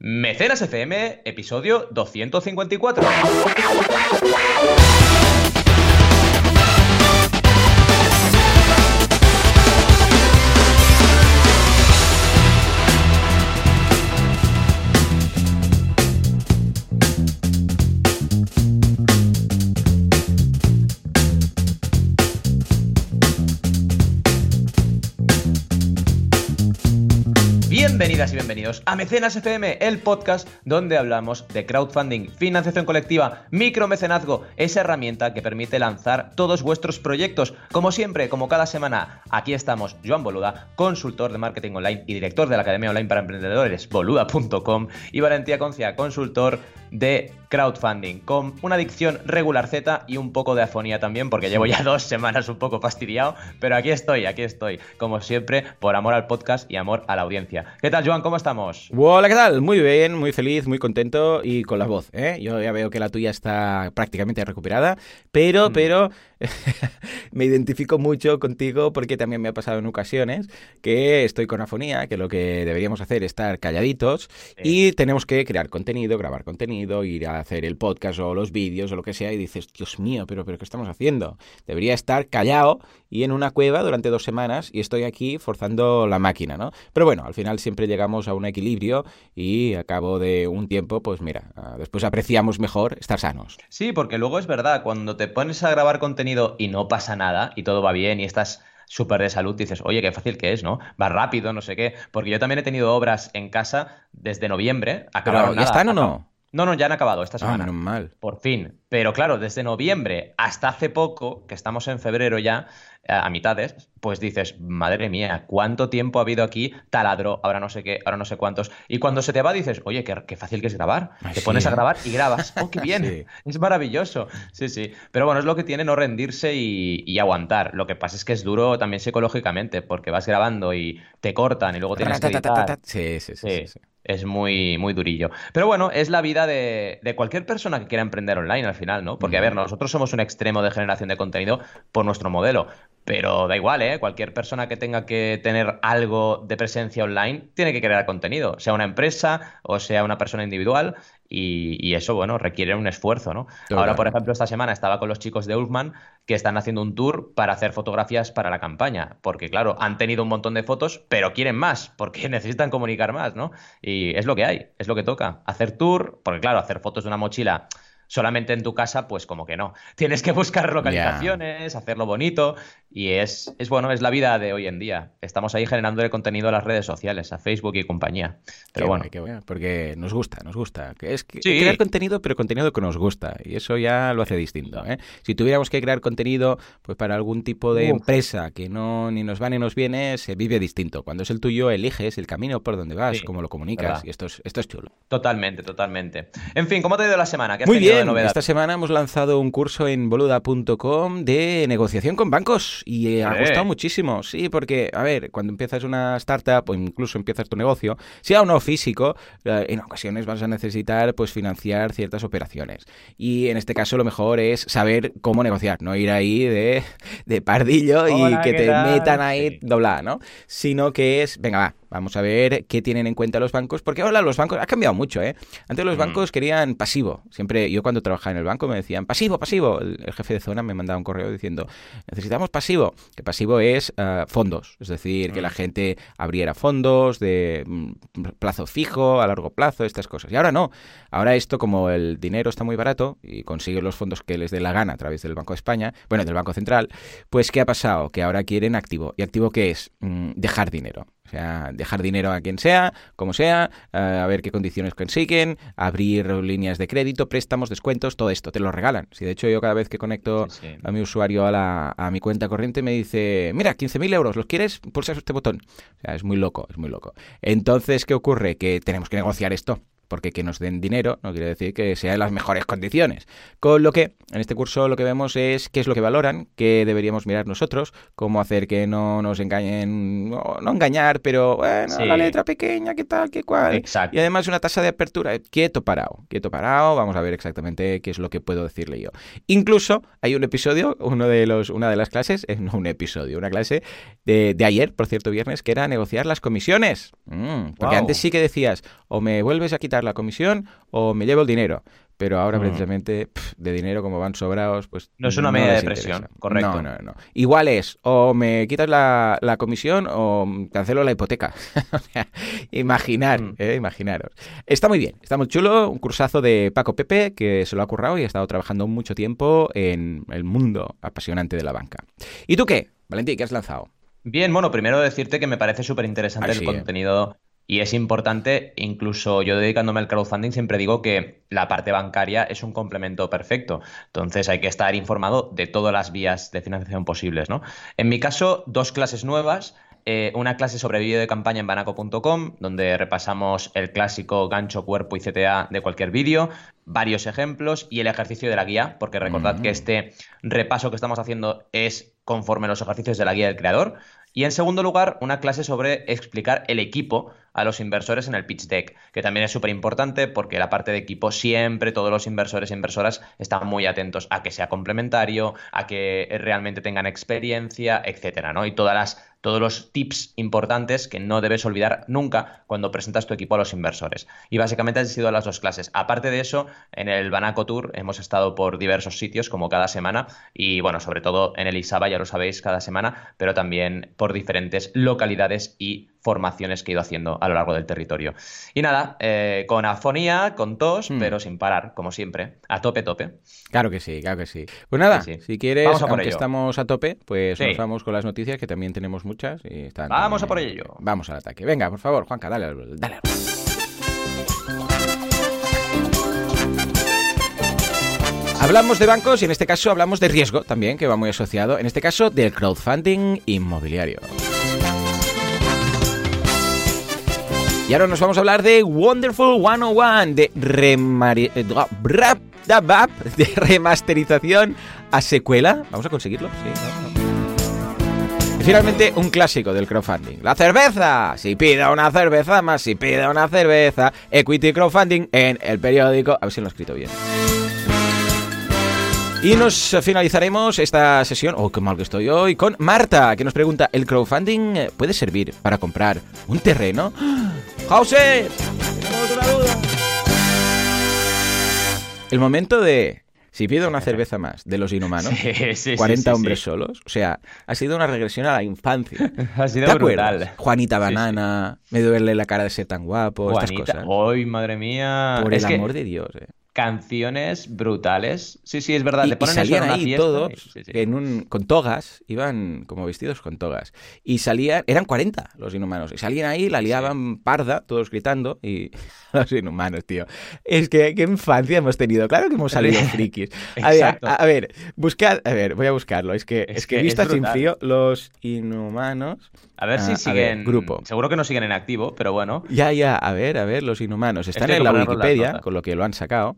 Mecenas FM, episodio 254. A Mecenas FM, el podcast donde hablamos de crowdfunding, financiación colectiva, micromecenazgo, esa herramienta que permite lanzar todos vuestros proyectos. Como siempre, como cada semana, aquí estamos Joan Boluda, consultor de marketing online y director de la Academia Online para Emprendedores, boluda.com, y Valentía Concia, consultor de crowdfunding, con una dicción regular Z y un poco de afonía también, porque llevo ya dos semanas un poco fastidiado, pero aquí estoy, aquí estoy, como siempre, por amor al podcast y amor a la audiencia. ¿Qué tal, Joan? ¿Cómo estamos? Hola, ¿qué tal? Muy bien, muy feliz, muy contento y con la voz, ¿eh? Yo ya veo que la tuya está prácticamente recuperada, pero, mm. pero me identifico mucho contigo porque también me ha pasado en ocasiones que estoy con afonía, que lo que deberíamos hacer es estar calladitos y tenemos que crear contenido, grabar contenido, ir a hacer el podcast o los vídeos o lo que sea y dices, Dios mío, pero, pero ¿qué estamos haciendo? Debería estar callado y en una cueva durante dos semanas y estoy aquí forzando la máquina, ¿no? Pero bueno, al final siempre llegamos a un equilibrio y a cabo de un tiempo, pues mira, ah, después apreciamos mejor estar sanos. Sí, porque luego es verdad, cuando te pones a grabar contenido y no pasa nada y todo va bien y estás súper de salud, dices, oye, qué fácil que es, ¿no? Va rápido, no sé qué. Porque yo también he tenido obras en casa desde noviembre. Acabaron ¿Ya están o no? No, no, ya han acabado esta ah, semana. Ah, mal. Por fin. Pero claro, desde noviembre hasta hace poco, que estamos en febrero ya, a mitades, pues dices, madre mía, ¿cuánto tiempo ha habido aquí? Taladro, ahora no sé qué, ahora no sé cuántos. Y cuando se te va dices, oye, qué, fácil que es grabar. te pones a grabar y grabas. ¡Oh, qué bien! Es maravilloso. Sí, sí. Pero bueno, es lo que tiene no rendirse y, aguantar. Lo que pasa es que es duro también psicológicamente, porque vas grabando y te cortan y luego tienes que editar. sí, sí. sí. sí es muy, muy durillo. Pero bueno, es la vida de, cualquier persona que quiera emprender online al final, ¿no? Porque, a ver, nosotros somos un extremo de generación de contenido por nuestro modelo. Pero da igual, ¿eh? Cualquier persona que tenga que tener algo de presencia online tiene que crear contenido, sea una empresa o sea una persona individual. Y, eso, bueno, requiere un esfuerzo, ¿no? Ahora, por ejemplo, esta semana estaba con los chicos de Ulfman que están haciendo un tour para hacer fotografías para la campaña. Porque, claro, han tenido un montón de fotos, pero quieren más, porque necesitan comunicar más, ¿no? Y es lo que hay, es lo que toca. Hacer tour, porque, claro, hacer fotos de una mochila solamente en tu casa, pues como que no. Tienes que buscar localizaciones, hacerlo bonito y es, es bueno, es la vida de hoy en día. Estamos ahí generándole contenido a las redes sociales, a Facebook y compañía. Pero bueno. porque nos gusta, nos gusta. Es que crear contenido, pero contenido que nos gusta y eso ya lo hace distinto. ¿eh? Si tuviéramos que crear contenido pues para algún tipo de empresa que no ni nos va ni nos viene, se vive distinto. Cuando es el tuyo, eliges el camino por donde vas, cómo lo comunicas y esto es, esto es chulo. Totalmente, totalmente. En fin, ¿cómo te ha ido la semana? ¿Qué has Muy bien esta semana hemos lanzado un curso en boluda.com de negociación con bancos y ha gustado muchísimo. Sí, porque, a ver, cuando empiezas una startup o incluso empiezas tu negocio, sea o no físico, eh, en ocasiones vas a necesitar pues financiar ciertas operaciones. Y en este caso lo mejor es saber cómo negociar, no ir ahí de, pardillo y que te metan ahí doblada, ¿no? Sino que es, venga, va, Vamos a ver qué tienen en cuenta los bancos, porque ahora los bancos, ha cambiado mucho, ¿eh? Antes los mm. bancos querían pasivo. Siempre, yo cuando trabajaba en el banco me decían, pasivo, pasivo. El, jefe de zona me mandaba un correo diciendo, necesitamos pasivo. Que pasivo es eh, fondos, es decir, que la mm. gente abriera fondos de mm, plazo fijo, a largo plazo, estas cosas. Y ahora no. Ahora esto, como el dinero está muy barato y consiguen los fondos que les dé la gana a través del Banco de España, bueno, del Banco Central, pues ¿qué ha pasado? Que ahora quieren activo. ¿Y activo qué es? dejar dinero. O sea, dejar dinero a quien sea, como sea, eh, a ver qué condiciones consiguen, abrir líneas de crédito, préstamos, descuentos, todo esto, te lo regalan. Si de hecho yo cada vez que conecto a mi usuario a, la, a mi cuenta corriente me dice, mira, 15.000 euros, ¿los quieres? Pulsa este botón. O sea, es muy loco, es muy loco. Entonces, ¿qué ocurre? Que tenemos que negociar esto porque que nos den dinero no quiere decir que sea en las mejores condiciones. Con lo que en este curso lo que vemos es qué es lo que valoran, qué deberíamos mirar nosotros, cómo hacer que no nos engañen, no, engañar, pero bueno, la letra pequeña, qué tal, qué cual. Exacto. Y además una tasa de apertura, quieto parado, quieto parado, vamos a ver exactamente qué es lo que puedo decirle yo. Incluso hay un episodio, uno de los, una de las clases, eh, no un episodio, una clase de, ayer, por cierto, viernes, que era negociar las comisiones. Mm, porque antes sí que decías, o me vuelves a quitar la comisión o me llevo el dinero. Pero ahora, mm. precisamente, de dinero, como van sobrados, pues. No es una medida de presión, correcto. No, no, no. Igual es, o me quitas la, comisión o cancelo la hipoteca. imaginar, mm. eh, imaginaros. Está muy bien, está muy chulo. Un cursazo de Paco Pepe, que se lo ha currado y ha estado trabajando mucho tiempo en el mundo apasionante de la banca. ¿Y tú qué, Valentín, qué has lanzado? Bien, bueno, primero decirte que me parece súper interesante el contenido y es importante, incluso yo dedicándome al crowdfunding siempre digo que la parte bancaria es un complemento perfecto. Entonces hay que estar informado de todas las vías de financiación posibles, ¿no? En mi caso, dos clases nuevas. Eh, una clase sobre vídeo de campaña en banaco.com, donde repasamos el clásico gancho, cuerpo y CTA de cualquier vídeo, varios ejemplos y el ejercicio de la guía, porque recordad que mm. este repaso que estamos haciendo es conforme los ejercicios de la guía del creador. Y en segundo lugar, una clase sobre explicar el equipo a los inversores en el pitch deck, que también es súper importante porque la parte de equipo siempre todos los inversores e inversoras están muy atentos a que sea complementario, a que realmente tengan experiencia, etcétera, ¿no? Y todas las todos los tips importantes que no debes olvidar nunca cuando presentas tu equipo a los inversores. Y básicamente han sido las dos clases. Aparte de eso, en el Banaco Tour hemos estado por diversos sitios como cada semana y bueno, sobre todo en el Isaba, ya lo sabéis, cada semana, pero también por diferentes localidades y formaciones que he ido haciendo a lo largo del territorio. Y nada, eh, con afonía, con tos, hmm. pero sin parar, como siempre, a tope, tope. Claro que sí, claro que sí. Pues nada, si quieres, aunque estamos a tope, pues nos vamos con las noticias, que también tenemos muchas. Y están vamos a por ello. Vamos al ataque. Venga, por favor, Juanca, dale, dale. Hablamos de bancos y en este caso hablamos de riesgo también, que va muy asociado, en este caso del crowdfunding inmobiliario. Y ahora nos vamos a hablar de Wonderful 101, de, eh, de remasterización a secuela. ¿Vamos a conseguirlo? Sí, Finalmente, un clásico del crowdfunding. La cerveza. Si pida una cerveza más, si pida una cerveza. Equity Crowdfunding en el periódico. A ver si lo he escrito bien. Y nos finalizaremos esta sesión, oh, qué mal que estoy hoy, con Marta, que nos pregunta, ¿el crowdfunding eh, puede servir para comprar un terreno? ¡José! Tenemos una duda. El momento de si pido una cerveza más de los inhumanos, 40 hombres solos, o sea, ha sido una regresión a la infancia. ha sido brutal. Juanita Banana, me duele la cara de ser tan guapo, Juanita, estas cosas. ¡Ay, madre mía! Por el amor de Dios, eh canciones brutales. Sí, sí, es verdad. Y, salían ahí todos En un, con togas, iban como vestidos con togas. Y salían, eran 40 los inhumanos. Y salían ahí, la liaban parda, todos gritando. Y los inhumanos, tío. Es que qué infancia hemos tenido. Claro que hemos salido frikis. A ver, a, ver, buscad, a ver, voy a buscarlo. Es que, es, que, vista sin frío, los inhumanos. A ver si ah, siguen. grupo. Seguro que no siguen en activo, pero bueno. Ya, ya, a ver, a ver, los inhumanos. Están en la Wikipedia, con lo que lo han sacado.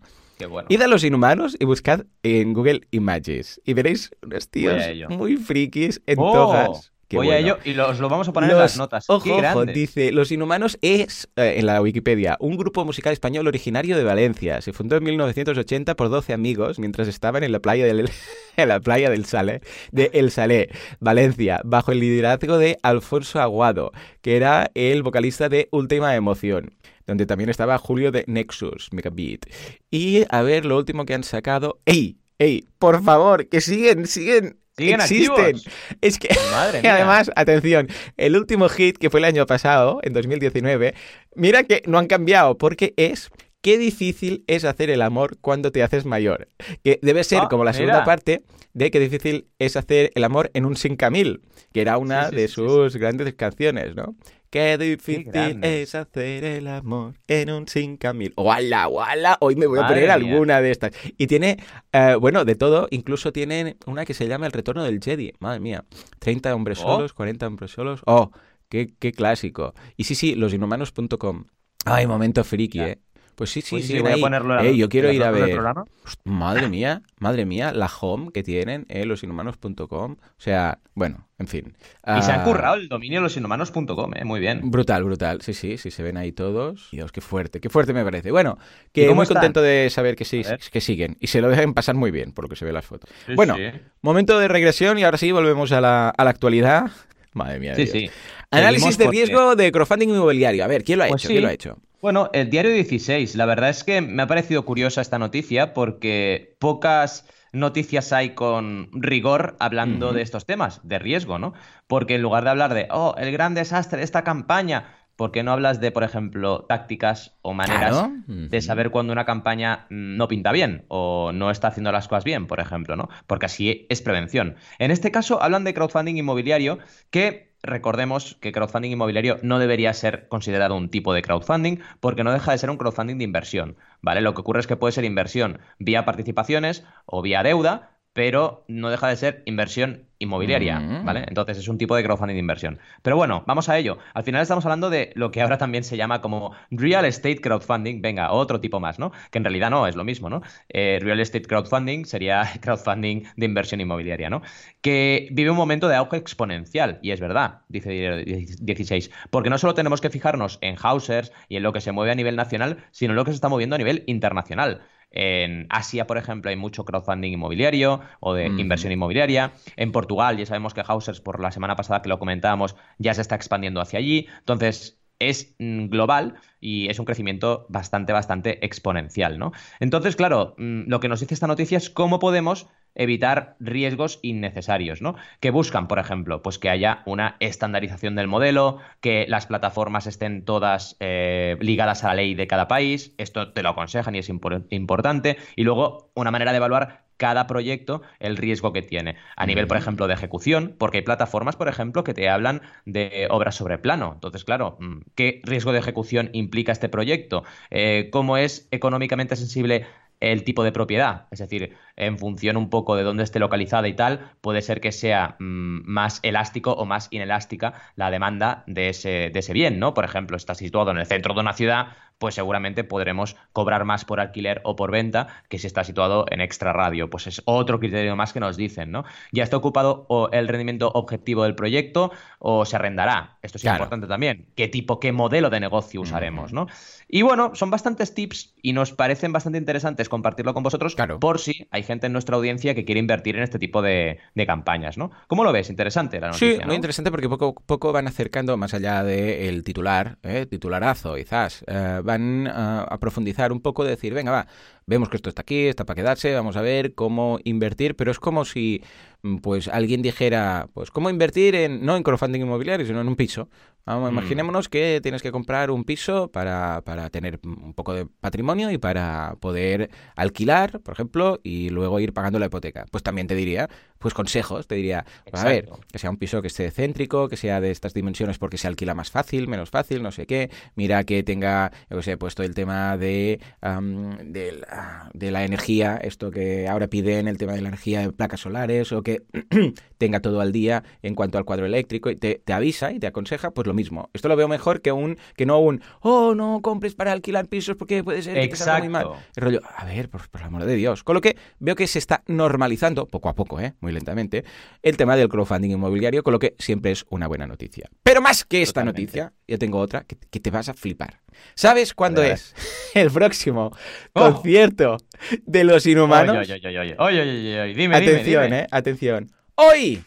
Id a los inhumanos y buscad en Google Images y veréis unos tíos muy frikis en oh, togas. Voy a ello y los, lo vamos a poner en las notas. Ojo, ojo, dice, Los Inhumanos es, eh, en la Wikipedia, un grupo musical español originario de Valencia. Se fundó en 1980 por 12 amigos mientras estaban en la playa del, en la playa del Salé, de El Salé, Valencia, bajo el liderazgo de Alfonso Aguado, que era el vocalista de Última Emoción donde también estaba Julio de Nexus, Megabit. Y a ver lo último que han sacado. ¡Ey! ¡Ey! Por favor, que siguen, siguen. ¿Siguen existen. Es que, Madre mía. además, atención, el último hit que fue el año pasado, en 2019, mira que no han cambiado, porque es qué difícil es hacer el amor cuando te haces mayor. Que debe ser ah, como la segunda parte de qué difícil es hacer el amor en un sin camil, que era una de sus grandes canciones, ¿no? Qué difícil es hacer el amor en un 5000. ¡Wala, wala! Hoy me voy a poner alguna de estas. Y tiene, eh, bueno, de todo. Incluso tienen una que se llama El Retorno del Jedi. Madre mía. 30 hombres oh. solos, 40 hombres solos. ¡Oh! Qué, qué clásico! Y sí, sí, losinhumanos.com. Ay, momento friki, ¿eh? Pues sí, sí, Pues sí. voy a ahí. ponerlo Eh, yo quiero ir a ver. Madre mía, madre mía, la home que tienen, eh, losinhumanos.com. O sea, bueno, en fin. Y se han Ah, currado el dominio losinhumanos.com, ¿eh? Muy bien. Brutal, brutal. Sí, sí, sí, se ven ahí todos. Dios, qué fuerte, qué fuerte me parece. Bueno, que ¿Y cómo muy están? contento de saber que sí, que siguen. Y se lo dejan pasar muy bien, por lo que se ve en las fotos. Sí, bueno, sí. momento de regresión y ahora sí volvemos a la, a la actualidad. Madre mía. Sí, Dios. sí. Análisis de riesgo de crowdfunding inmobiliario. A ver, ¿quién lo ha Pues hecho? sí. ¿Quién lo ha hecho? Bueno, el diario 16, la verdad es que me ha parecido curiosa esta noticia porque pocas noticias hay con rigor hablando de estos temas, de riesgo, ¿no? Porque en lugar de hablar de, oh, el gran desastre de esta campaña, ¿por qué no hablas de, por ejemplo, tácticas o maneras Claro. de saber cuando una campaña mm, no pinta bien o no está haciendo las cosas bien, por ejemplo, ¿no? Porque así es prevención. En este caso hablan de crowdfunding inmobiliario que recordemos que crowdfunding inmobiliario no debería ser considerado un tipo de crowdfunding porque no deja de ser un crowdfunding de inversión, ¿vale? Lo que ocurre es que puede ser inversión vía participaciones o vía deuda, pero no deja de ser inversión inmobiliaria, Mm. ¿vale? Entonces es un tipo de crowdfunding de inversión. Pero bueno, vamos a ello. Al final estamos hablando de lo que ahora también se llama como real estate crowdfunding. Venga, otro tipo más, ¿no? Que en realidad no es lo mismo, ¿no? Eh, real estate crowdfunding sería crowdfunding de inversión inmobiliaria, ¿no? Que vive un momento de auge exponencial. Y es verdad, dice 16. Porque no solo tenemos que fijarnos en Hausers y en lo que se mueve a nivel nacional, sino en lo que se está moviendo a nivel internacional. En Asia, por ejemplo, hay mucho crowdfunding inmobiliario o de inversión inmobiliaria. En Portugal, ya sabemos que Hausers, por la semana pasada que lo comentábamos, ya se está expandiendo hacia allí. Entonces, es mm, global y es un crecimiento bastante, bastante exponencial, ¿no? Entonces, claro, mm, lo que nos dice esta noticia es cómo podemos evitar riesgos innecesarios, ¿no? Que buscan, por ejemplo, pues que haya una estandarización del modelo, que las plataformas estén todas eh, ligadas a la ley de cada país, esto te lo aconsejan y es impor- importante, y luego una manera de evaluar cada proyecto el riesgo que tiene. A nivel, por ejemplo, de ejecución, porque hay plataformas, por ejemplo, que te hablan de obras sobre plano. Entonces, claro, mm, ¿qué riesgo de ejecución implica este proyecto? Eh, ¿Cómo es económicamente sensible el tipo de propiedad? Es decir, en función un poco de dónde esté localizada y tal, puede ser que sea mm, más elástico o más inelástica la demanda de ese, de ese bien, ¿no? Por ejemplo, está situado en el centro de una ciudad, pues seguramente podremos cobrar más por alquiler o por venta que si está situado en extra radio. Pues es otro criterio más que nos dicen, ¿no? ¿Ya está ocupado o el rendimiento objetivo del proyecto o se arrendará? Esto es Claro. importante también. ¿Qué tipo, qué modelo de negocio usaremos, no? Y bueno, son bastantes tips y nos parecen bastante interesantes compartirlo con vosotros Claro. por si hay gente en nuestra audiencia que quiere invertir en este tipo de, de campañas, ¿no? ¿Cómo lo ves? Interesante la noticia, Sí, muy interesante porque poco a poco van acercando, más allá del titular, ¿eh? titularazo quizás, eh, van ah, a profundizar un poco, de decir, venga, va, vemos que esto está aquí, está para quedarse, vamos a ver cómo invertir, pero es como si mm, pues alguien dijera, pues cómo invertir en, no en crowdfunding inmobiliario, sino en un piso. Vamos, Mm. Imaginémonos que tienes que comprar un piso para, para tener un poco de patrimonio y para poder alquilar, por ejemplo, y luego ir pagando la hipoteca. Pues también te diría, pues consejos, te diría, pues, a ver, que sea un piso que esté céntrico, que sea de estas dimensiones porque se alquila más fácil, menos fácil, no sé qué. Mira que tenga, yo que sé, puesto el tema de, am, de, la, de la energía, esto que ahora piden, el tema de la energía de placas solares, o que tenga todo al día en cuanto al cuadro eléctrico, y te, te avisa y te aconseja, pues lo mismo. Esto lo veo mejor que un que no un, oh, no compres para alquilar pisos porque puede ser que salga muy mal. Exacto. El rollo, a ver, por, por el amor de Dios. Con lo que veo que se está normalizando, poco a poco, ¿eh? muy lentamente, el tema del crowdfunding inmobiliario, con lo que siempre es una buena noticia. Pero más que esta Totalmente. noticia, yo tengo otra que, que te vas a flipar. ¿Sabes cuándo es el próximo Oh. concierto de los inhumanos? Oye, oye, oye, oye, oye, oye, oye, dime, Atención, dime, dime. ¿eh? Atención. Hoy,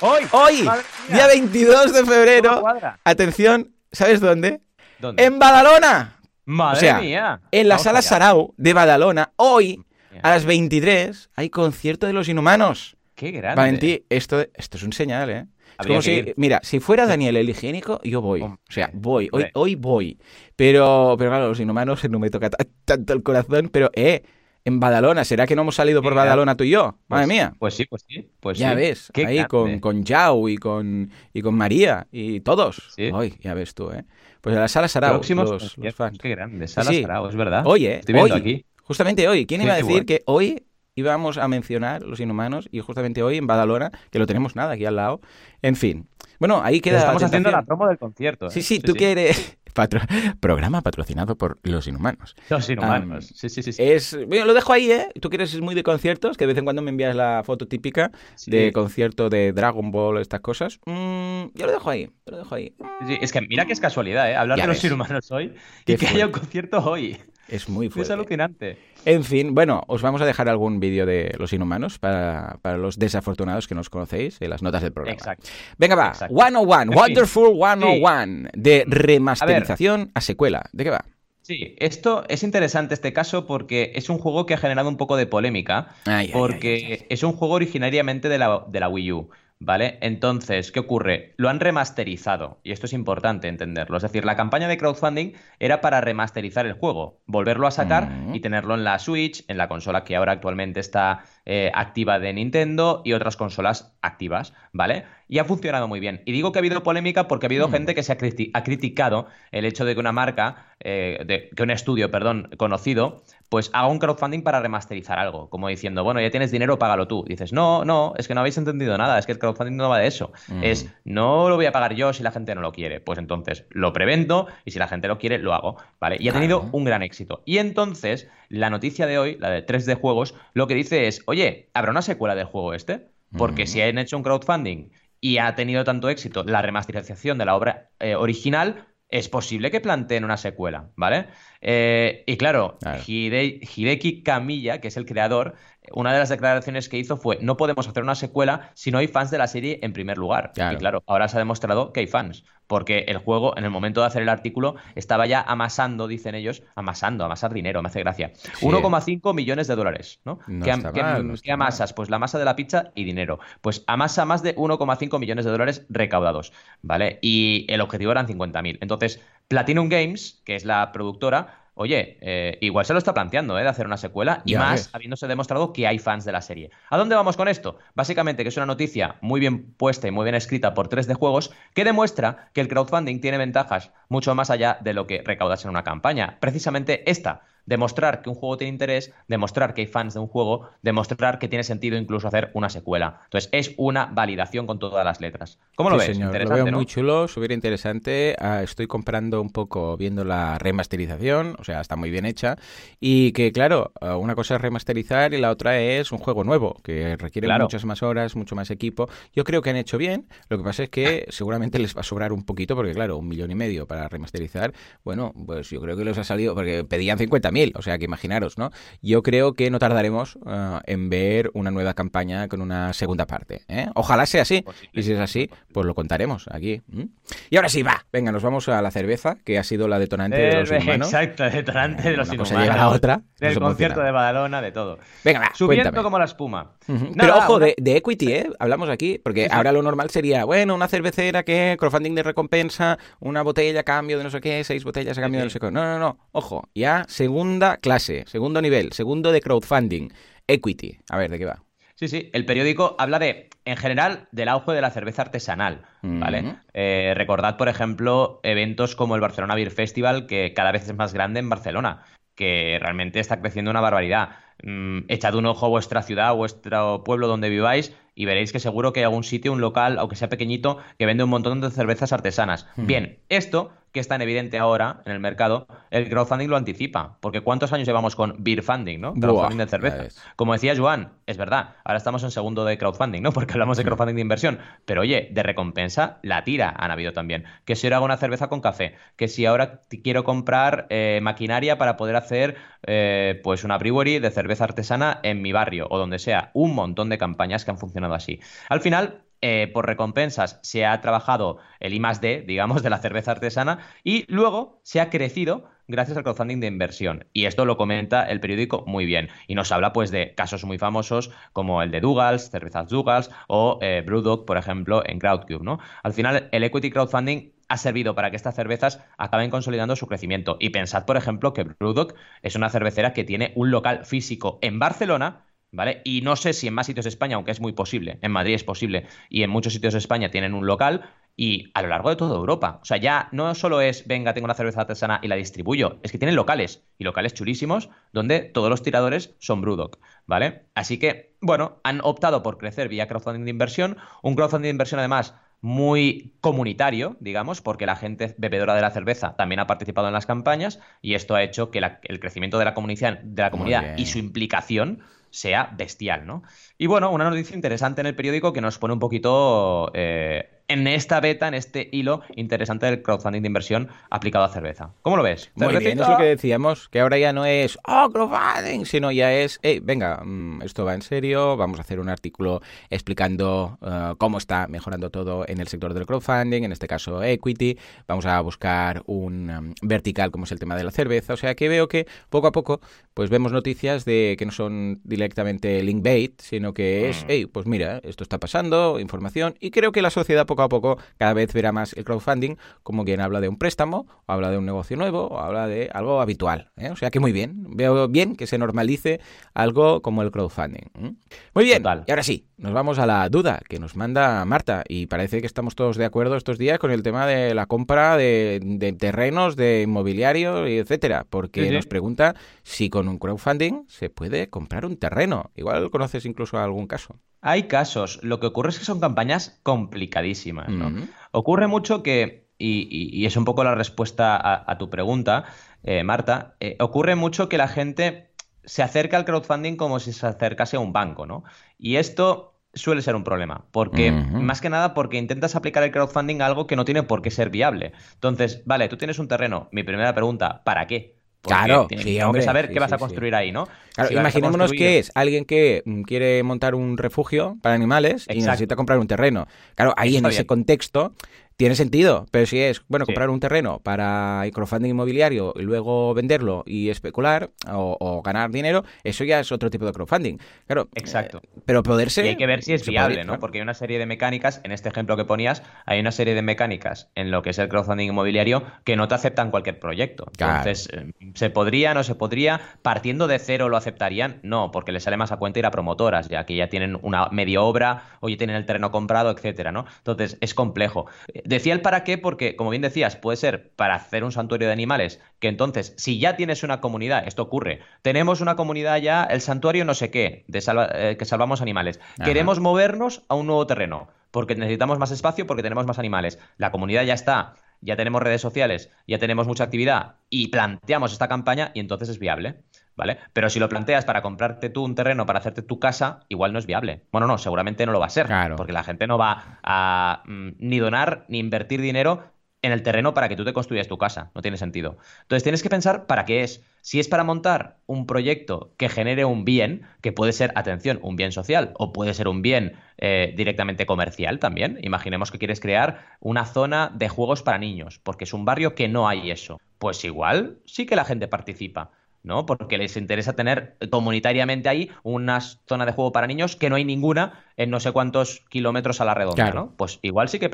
Hoy, hoy, día 22 de ¿Cómo febrero, atención, ¿sabes dónde? ¿Dónde? En Badalona. Madre o sea, mía. En la Vamos sala allá. Sarau de Badalona, hoy, a las 23, hay concierto de los inhumanos. Qué grande. Valentí, esto, esto es un señal, ¿eh? Es como si, ir. mira, si fuera Daniel el higiénico, yo voy. O sea, voy, hoy, hoy voy. Pero, pero claro, los inhumanos no me toca ta- tanto el corazón, pero, eh, en Badalona, ¿será que no hemos salido por. Badalona tú y yo? Madre Pues- mía. Pues sí, pues sí. Pues ya sí. ves, Qué ahí con, con Yao y con, y con María y todos. Sí. Hoy, ya ves tú, ¿eh? Pues a la sala Sarau, Próximos los, los fans. Qué grande. Sala sí. Sarao, es verdad. Oye, Estoy viendo hoy, aquí. justamente hoy, ¿quién iba a decir que hoy íbamos a mencionar los inhumanos y justamente hoy en Badalona, que lo tenemos nada aquí al lado? En fin. Bueno, ahí queda. Estamos la haciendo la promo del concierto. ¿eh? Sí, sí, tú que eres, programa patrocinado por Los Inhumanos. Los Inhumanos, sí, sí, sí. Es, lo dejo ahí, ¿eh? Tú quieres muy de conciertos, que de vez en cuando me envías la foto típica de concierto de Dragon Ball, estas cosas. Mm, yo lo dejo ahí, lo dejo ahí. es que mira que es casualidad, ¿eh? Hablar de Los Inhumanos hoy y que haya un concierto hoy. Es muy fuerte. Es alucinante. En fin, bueno, os vamos a dejar algún vídeo de los inhumanos para, los desafortunados que nos conocéis en las notas del programa. Exacto. Venga, va. 101, Wonderful 101, de remasterización a, secuela. ¿De qué va? Sí, esto es interesante este caso porque es un juego que ha generado un poco de polémica. porque es un juego originariamente de la, de la Wii U. ¿Vale? Entonces, ¿qué ocurre? Lo han remasterizado, y esto es importante entenderlo. Es decir, la campaña de crowdfunding era para remasterizar el juego, volverlo a sacar mm. y tenerlo en la Switch, en la consola que ahora actualmente está eh, activa de Nintendo y otras consolas activas, ¿vale? Y ha funcionado muy bien. Y digo que ha habido polémica porque ha habido mm. gente que se ha, criticado el hecho de que una marca, eh, de, que un estudio, perdón, conocido, pues haga un crowdfunding para remasterizar algo, como diciendo, bueno, ya tienes dinero, págalo tú. dices, no, no, es que no habéis entendido nada, es que el crowdfunding no va de eso. Mm. Es, no lo voy a pagar yo si la gente no lo quiere. Pues entonces lo prevendo y si la gente lo quiere, lo hago, ¿vale? Y ha tenido un gran éxito. Y entonces, la noticia de hoy, la de 3D Juegos, lo que dice es, oye, ¿habrá una secuela del juego este? Porque si han hecho un crowdfunding y ha tenido tanto éxito la remasterización de la obra eh, original, es posible que planteen una secuela, ¿vale? Eh, y claro, Hideki Kamiya, que es el creador, una de las declaraciones que hizo fue, no podemos hacer una secuela si no hay fans de la serie en primer lugar. Y claro, ahora se ha demostrado que hay fans, porque el juego, en el momento de hacer el artículo, estaba ya amasando, dicen ellos, amasando, amasar dinero, me hace gracia. 1,5 millones de dólares, ¿no? ¿Qué, amasas? Pues la masa de la pizza y dinero. Pues amasa más de 1,5 millones de dólares recaudados, ¿vale? Y el objetivo eran 50.000. Entonces, Platinum Games, que es la productora, oye, eh, igual se lo está planteando, ¿eh? De hacer una secuela y más habiéndose demostrado que hay fans de la serie. ¿A dónde vamos con esto? Básicamente que es una noticia muy bien puesta y muy bien escrita por 3D Juegos que demuestra que el crowdfunding tiene ventajas mucho más allá de lo que recaudas en una campaña. Precisamente esta, demostrar que un juego tiene interés, demostrar que hay fans de un juego, demostrar que tiene sentido incluso hacer una secuela. Entonces, es una validación con todas las letras. ¿Cómo lo ves? Señor, lo veo muy chulo, súper interesante. Ah, estoy comprando un poco viendo la remasterización, o sea, está muy bien hecha. Y que, claro, ah, una cosa es remasterizar y la otra es un juego nuevo, que requiere muchas más horas, mucho más equipo. Yo creo que han hecho bien. Lo que pasa es que seguramente les va a sobrar un poquito, porque, claro, un millón y medio para remasterizar, bueno, pues yo creo que les ha salido, porque pedían 50.000 o sea que imaginaros, ¿no? Yo creo que no tardaremos eh, en ver una nueva campaña con una segunda parte. ¿eh? Ojalá sea así, y si es así, pues lo contaremos aquí. Y ahora sí, va, venga, nos vamos a la cerveza, que ha sido la detonante de los inhumanos. Exacto, detonante de los inhumanos. Cosa lleva a la otra. Del concierto de Badalona, de todo. Venga, va, Subiendo como la espuma. Pero ojo, de, equity, ¿eh? Hablamos aquí, porque ahora lo normal sería, bueno, una cervecera que crowdfunding de recompensa, una botella a cambio de no sé qué, seis botellas a cambio de no sé qué. No, no, no. Ojo, ya según segunda clase, segundo nivel, segundo de crowdfunding, equity. A ver, ¿de qué va? Sí, sí, el periódico habla de, en general, del auge de la cerveza artesanal, ¿vale? Eh, recordad, por ejemplo, eventos como el Barcelona Beer Festival, que cada vez es más grande en Barcelona, que realmente está creciendo una barbaridad. Mm, echad un ojo a vuestra ciudad, a vuestro pueblo donde viváis y veréis que seguro que hay algún sitio, un local, aunque sea pequeñito, que vende un montón de cervezas artesanas. Bien, esto que es tan evidente ahora en el mercado, el crowdfunding lo anticipa. Porque ¿cuántos años llevamos con beer funding, ¿no? Crowdfunding de cerveza. Como decía Joan, es verdad, ahora estamos en segundo de crowdfunding, ¿no? Porque hablamos de crowdfunding de inversión. Pero oye, de recompensa, la tira han habido también. Que si ahora hago una cerveza con café, que si ahora quiero comprar eh, maquinaria para poder hacer eh, pues una brewery de cerveza artesana en mi barrio o donde sea. Un montón de campañas que han funcionado así. Al final, eh, por recompensas se ha trabajado el I digamos, de la cerveza artesana y luego se ha crecido gracias al crowdfunding de inversión. Y esto lo comenta el periódico muy bien. Y nos habla pues de casos muy famosos como el de Dougals, cervezas Dougals o eh, Brewdog, por ejemplo, en Crowdcube, ¿no? Al final, el equity crowdfunding ha servido para que estas cervezas acaben consolidando su crecimiento. Y pensad, por ejemplo, que Brewdog es una cervecera que tiene un local físico en Barcelona ¿vale? Y no sé si en más sitios de España, aunque es muy posible, en Madrid es posible, y en muchos sitios de España tienen un local, y a lo largo de toda Europa. O sea, ya no solo es, venga, tengo una cerveza artesana y la distribuyo, es que tienen locales, y locales chulísimos, donde todos los tiradores son Brewdog, ¿vale? Así que, bueno, han optado por crecer vía crowdfunding de inversión, un crowdfunding de inversión además muy comunitario, digamos, porque la gente bebedora de la cerveza también ha participado en las campañas y esto ha hecho que el crecimiento de la de la comunidad y su implicación sea bestial, ¿no? Y bueno, una noticia interesante en el periódico que nos pone un poquito eh, en esta beta, en este hilo interesante del crowdfunding de inversión aplicado a cerveza. ¿Cómo lo ves? Muy bien, es lo que decíamos, que ahora ya no es, oh, crowdfunding, sino ya es, hey, venga, mm, esto va en serio, vamos a hacer un artículo explicando uh, cómo está mejorando todo en el sector del crowdfunding, en este caso equity, vamos a buscar un um, vertical como es el tema de la cerveza, o sea que veo que poco a poco pues vemos noticias de que no son directamente link bait, sino que es, hey, mm. pues mira, esto está pasando, información, y creo que la sociedad poco a poco cada vez verá más el crowdfunding como quien habla de un préstamo, o habla de un negocio nuevo, o habla de algo habitual. ¿eh? O sea que muy bien, veo bien que se normalice algo como el crowdfunding. Muy bien, y ahora sí, nos vamos a la duda que nos manda Marta, y parece que estamos todos de acuerdo estos días con el tema de la compra de, terrenos, de inmobiliario, etcétera, porque nos pregunta si con un crowdfunding se puede comprar un terreno. Igual conoces incluso algún caso. Hay casos. Lo que ocurre es que son campañas complicadísimas. ¿no? Ocurre mucho que, y, es un poco la respuesta a, tu pregunta, eh, Marta, eh, ocurre mucho que la gente se acerca al crowdfunding como si se acercase a un banco, ¿no? Y esto suele ser un problema, porque más que nada porque intentas aplicar el crowdfunding a algo que no tiene por qué ser viable. Entonces, vale, tú tienes un terreno. Mi primera pregunta, ¿para qué? Claro, sí, que saber qué vas a construir ahí, ¿no? imaginémonos que es alguien que mm, quiere montar un refugio para animales y necesita comprar un terreno. Claro, ahí en ese contexto tiene sentido, pero si es, bueno, comprar un terreno para crowdfunding inmobiliario y luego venderlo y especular o, ganar dinero, eso ya es otro tipo de crowdfunding. Claro. Exacto. Eh, pero poderse. Y hay que ver si es viable, ¿no? Porque hay una serie de mecánicas, en este ejemplo que ponías, hay una serie de mecánicas en lo que es el crowdfunding inmobiliario que no te aceptan cualquier proyecto. Entonces, eh, ¿se podría, no se podría? ¿Partiendo de cero lo aceptarían? No, porque les sale más a cuenta ir a promotoras, ya que ya tienen una media obra o ya tienen el terreno comprado, etcétera, ¿no? Entonces, es complejo. Decía el para qué porque, como bien decías, puede ser para hacer un santuario de animales, que entonces, si ya tienes una comunidad, esto ocurre, tenemos una comunidad ya, el santuario no sé qué, de eh, que salvamos animales, queremos movernos a un nuevo terreno, porque necesitamos más espacio, porque tenemos más animales, la comunidad ya está, ya tenemos redes sociales, ya tenemos mucha actividad y planteamos esta campaña y entonces es viable. ¿Vale? Pero si lo planteas para comprarte tú un terreno, para hacerte tu casa, igual no es viable. Bueno, no, seguramente no lo va a ser, porque la gente no va a mm, ni donar ni invertir dinero en el terreno para que tú te construyas tu casa. No tiene sentido. Entonces tienes que pensar para qué es. Si es para montar un proyecto que genere un bien, que puede ser, atención, un bien social o puede ser un bien eh, directamente comercial también. Imaginemos que quieres crear una zona de juegos para niños, porque es un barrio que no hay eso. Pues igual sí que la gente participa. ¿No? Porque les interesa tener comunitariamente ahí una zona de juego para niños que no hay ninguna en no sé cuántos kilómetros a la redonda, ¿no? Pues igual sí que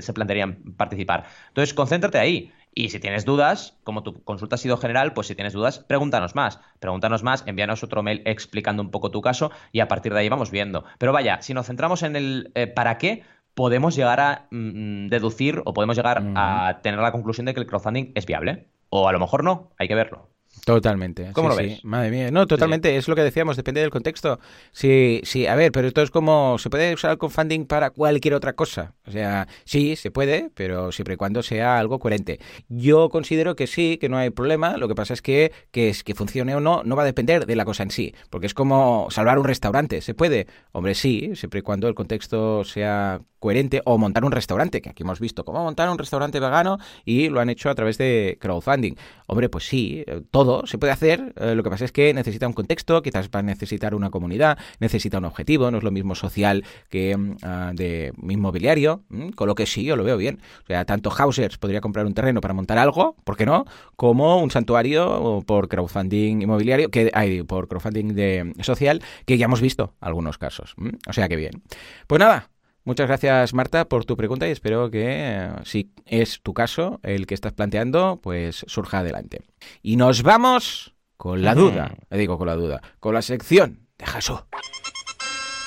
se plantearían participar. Entonces, concéntrate ahí. Y si tienes dudas, como tu consulta ha sido general, pues si tienes dudas, pregúntanos más. Pregúntanos más, envíanos otro mail explicando un poco tu caso y a partir de ahí vamos viendo. Pero vaya, si nos centramos en el eh, para qué, podemos llegar a mm, mm, deducir o podemos llegar a tener la conclusión de que el crowdfunding es viable. O a lo mejor no, hay que verlo. Totalmente. ¿Cómo lo ves? Madre mía. No, totalmente. Es lo que decíamos, depende del contexto. Sí, sí, a ver, pero esto es como. Se puede usar el crowdfunding para cualquier otra cosa. O sea, sí, se puede, pero siempre y cuando sea algo coherente. Yo considero que sí, que no hay problema. Lo que pasa es que, que, es, que funcione o no, no va a depender de la cosa en sí. Porque es como salvar un restaurante. ¿Se puede? Hombre, sí, siempre y cuando el contexto sea coherente o montar un restaurante, que aquí hemos visto cómo montar un restaurante vegano y lo han hecho a través de crowdfunding. Hombre, pues sí, eh, se puede hacer, eh, lo que pasa es que necesita un contexto, quizás va a necesitar una comunidad, necesita un objetivo, no es lo mismo social que mm, ah, de inmobiliario, con lo que sí, yo lo veo bien. O sea, tanto Hausers podría comprar un terreno para montar algo, ¿por qué no? Como un santuario por crowdfunding inmobiliario, que hay por crowdfunding de social, que ya hemos visto algunos casos. O sea que bien. Pues nada, Muchas gracias, Marta, por tu pregunta y espero que, eh, si es tu caso el que estás planteando, pues surja adelante. Y nos vamos con la duda, le digo con la duda, con la sección de Jaso.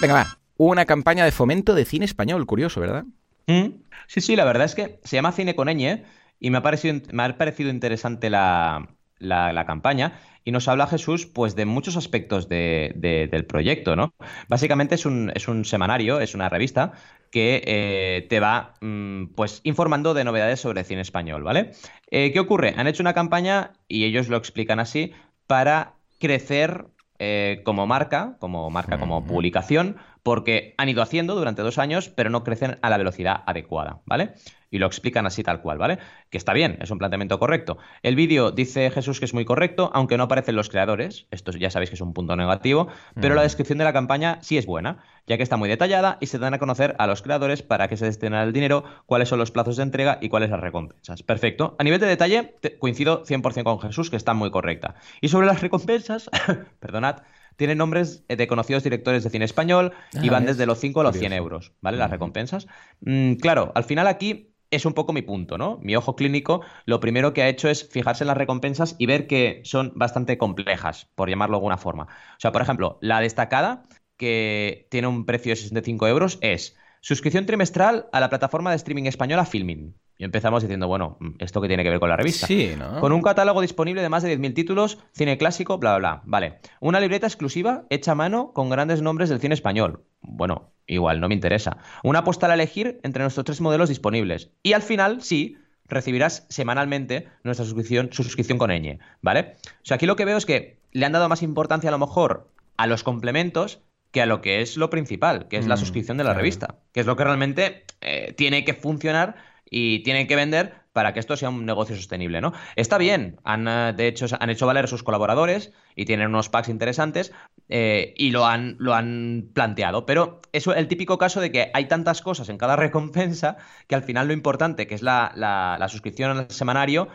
Venga, va. Una campaña de fomento de cine español, curioso, ¿verdad? Mm. Sí, sí, la verdad es que se llama Cine con y me ha parecido, me ha parecido interesante la, la, campaña y nos habla Jesús pues de muchos aspectos del proyecto, ¿no? Básicamente es un, es un semanario, es una revista que eh, te va mm, pues informando de novedades sobre cine español, ¿vale? Eh, ¿Qué ocurre? Han hecho una campaña y ellos lo explican así para crecer eh, como marca, como marca, como publicación, porque han ido haciendo durante dos años, pero no crecen a la velocidad adecuada, ¿vale? y lo explican así tal cual, ¿vale? Que está bien, es un planteamiento correcto. El vídeo dice Jesús que es muy correcto, aunque no aparecen los creadores, esto ya sabéis que es un punto negativo, pero la mm. descripción de la campaña sí es buena, ya que está muy detallada y se dan a conocer a los creadores para qué se destina el dinero, cuáles son los plazos de entrega y cuáles las recompensas. Perfecto. A nivel de detalle, coincido 100% con Jesús, que está muy correcta. Y sobre las recompensas, perdonad, tienen nombres de conocidos directores de cine español y ah, van desde los 5 a los 100 euros, ¿vale? Las recompensas. Mm, claro, al final aquí es un poco mi punto, ¿no? Mi ojo clínico lo primero que ha hecho es fijarse en las recompensas y ver que son bastante complejas, por llamarlo de alguna forma. O sea, por ejemplo, la destacada, que tiene un precio de 65 euros, es suscripción trimestral a la plataforma de streaming española Filmin. Y empezamos diciendo, bueno, ¿esto qué tiene que ver con la revista? Sí, ¿no? Con un catálogo disponible de más de 10.000 títulos, cine clásico, bla, bla, bla. Vale. Una libreta exclusiva hecha a mano con grandes nombres del cine español. Bueno, igual, no me interesa. Una postal a elegir entre nuestros tres modelos disponibles. Y al final, sí, recibirás semanalmente nuestra suscripción, suscripción con ñ, ¿vale? O sea, aquí lo que veo es que le han dado más importancia a lo mejor a los complementos que a lo que es lo principal, que es la mm, suscripción de la revista, que es lo que realmente eh, tiene que funcionar y tienen que vender para que esto sea un negocio sostenible, ¿no? Está bien, han, eh, de hecho, han hecho valer a sus colaboradores y tienen unos packs interesantes eh, y lo han, lo han planteado, pero es el típico caso de que hay tantas cosas en cada recompensa que al final lo importante, que es la, la, suscripción al semanario,